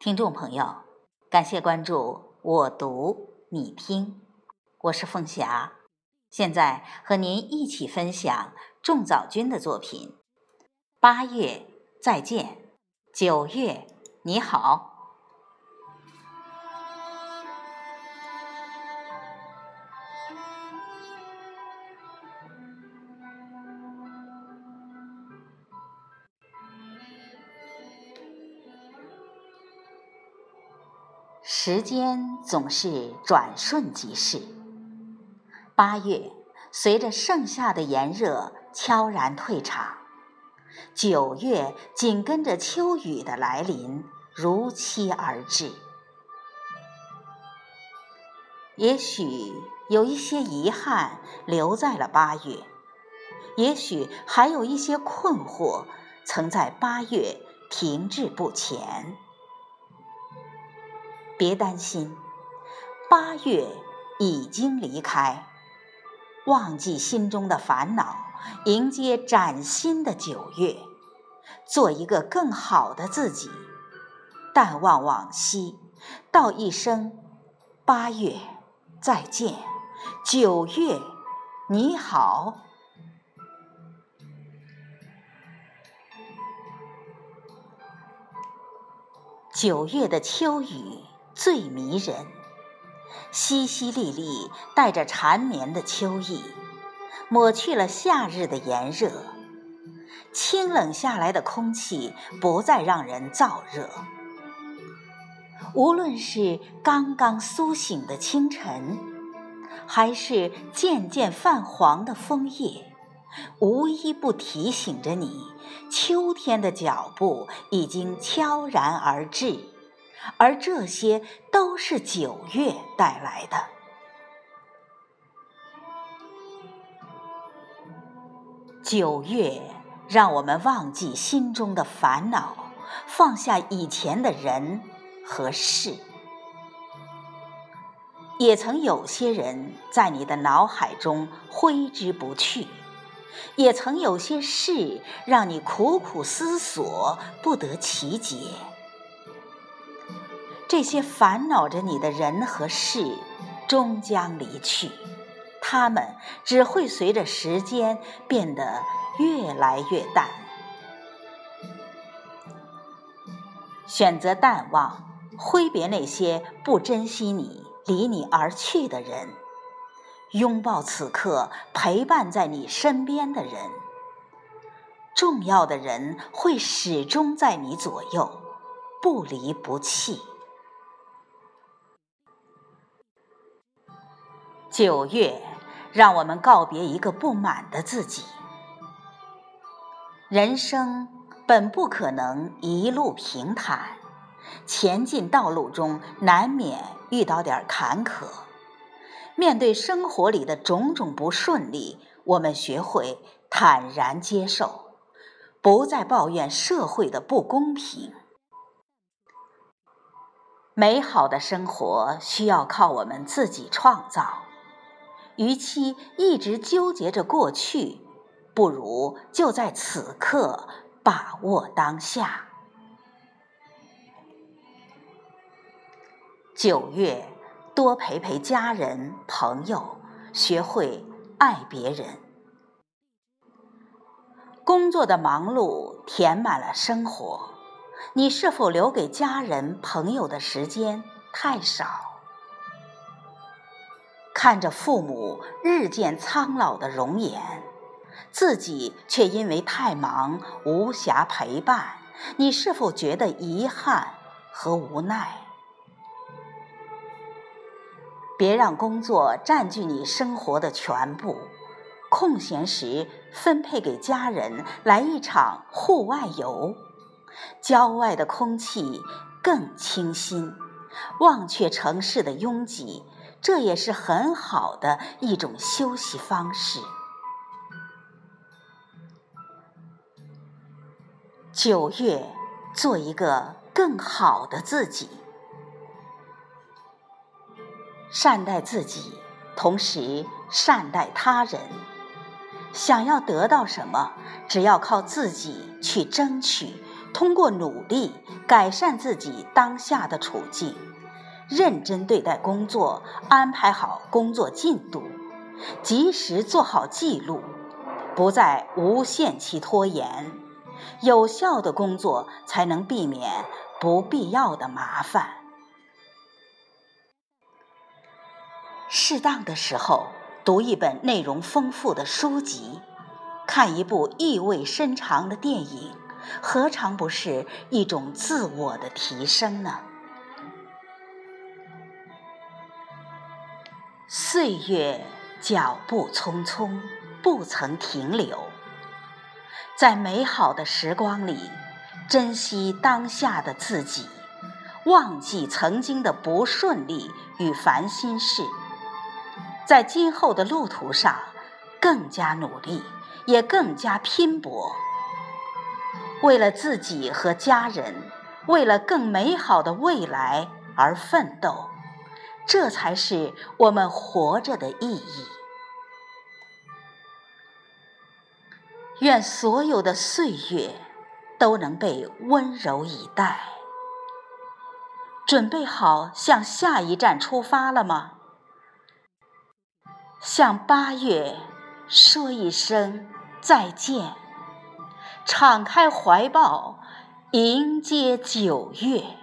听众朋友，感谢关注我读你听，我是凤霞，现在和您一起分享仲早君的作品。八月再见，九月你好。时间总是转瞬即逝，八月随着盛夏的炎热悄然退场，九月紧跟着秋雨的来临如期而至。也许有一些遗憾留在了八月，也许还有一些困惑曾在八月停滞不前。别担心，八月已经离开，忘记心中的烦恼，迎接崭新的九月，做一个更好的自己，淡忘往昔，道一声八月再见，九月你好。九月的秋雨。最迷人，淅淅沥沥，带着缠绵的秋意，抹去了夏日的炎热。清冷下来的空气不再让人燥热。无论是刚刚苏醒的清晨，还是渐渐泛黄的枫叶，无一不提醒着你，秋天的脚步已经悄然而至。而这些都是九月带来的。九月让我们忘记心中的烦恼，放下以前的人和事。也曾有些人在你的脑海中挥之不去，也曾有些事让你苦苦思索不得其解。这些烦恼着你的人和事，终将离去，他们只会随着时间变得越来越淡。选择淡忘，挥别那些不珍惜你、离你而去的人，拥抱此刻陪伴在你身边的人。重要的人会始终在你左右，不离不弃。九月，让我们告别一个不满的自己。人生本不可能一路平坦，前进道路中难免遇到点坎坷。面对生活里的种种不顺利，我们学会坦然接受，不再抱怨社会的不公平。美好的生活需要靠我们自己创造。与其一直纠结着过去，不如就在此刻把握当下。九月，多陪陪家人朋友，学会爱别人。工作的忙碌填满了生活，你是否留给家人朋友的时间太少？看着父母日渐苍老的容颜，自己却因为太忙无暇陪伴，你是否觉得遗憾和无奈？别让工作占据你生活的全部，空闲时分配给家人，来一场户外游，郊外的空气更清新，忘却城市的拥挤。这也是很好的一种休息方式。九月，做一个更好的自己，善待自己，同时善待他人。想要得到什么，只要靠自己去争取，通过努力改善自己当下的处境，认真对待工作，安排好工作进度，及时做好记录，不再无限期拖延，有效的工作才能避免不必要的麻烦。适当的时候，读一本内容丰富的书籍，看一部意味深长的电影，何尝不是一种自我的提升呢？岁月脚步匆匆，不曾停留。在美好的时光里，珍惜当下的自己，忘记曾经的不顺利与烦心事。在今后的路途上，更加努力，也更加拼搏，为了自己和家人，为了更美好的未来而奋斗，这才是我们活着的意义。愿所有的岁月都能被温柔以待。准备好向下一站出发了吗？向八月说一声再见，敞开怀抱迎接九月。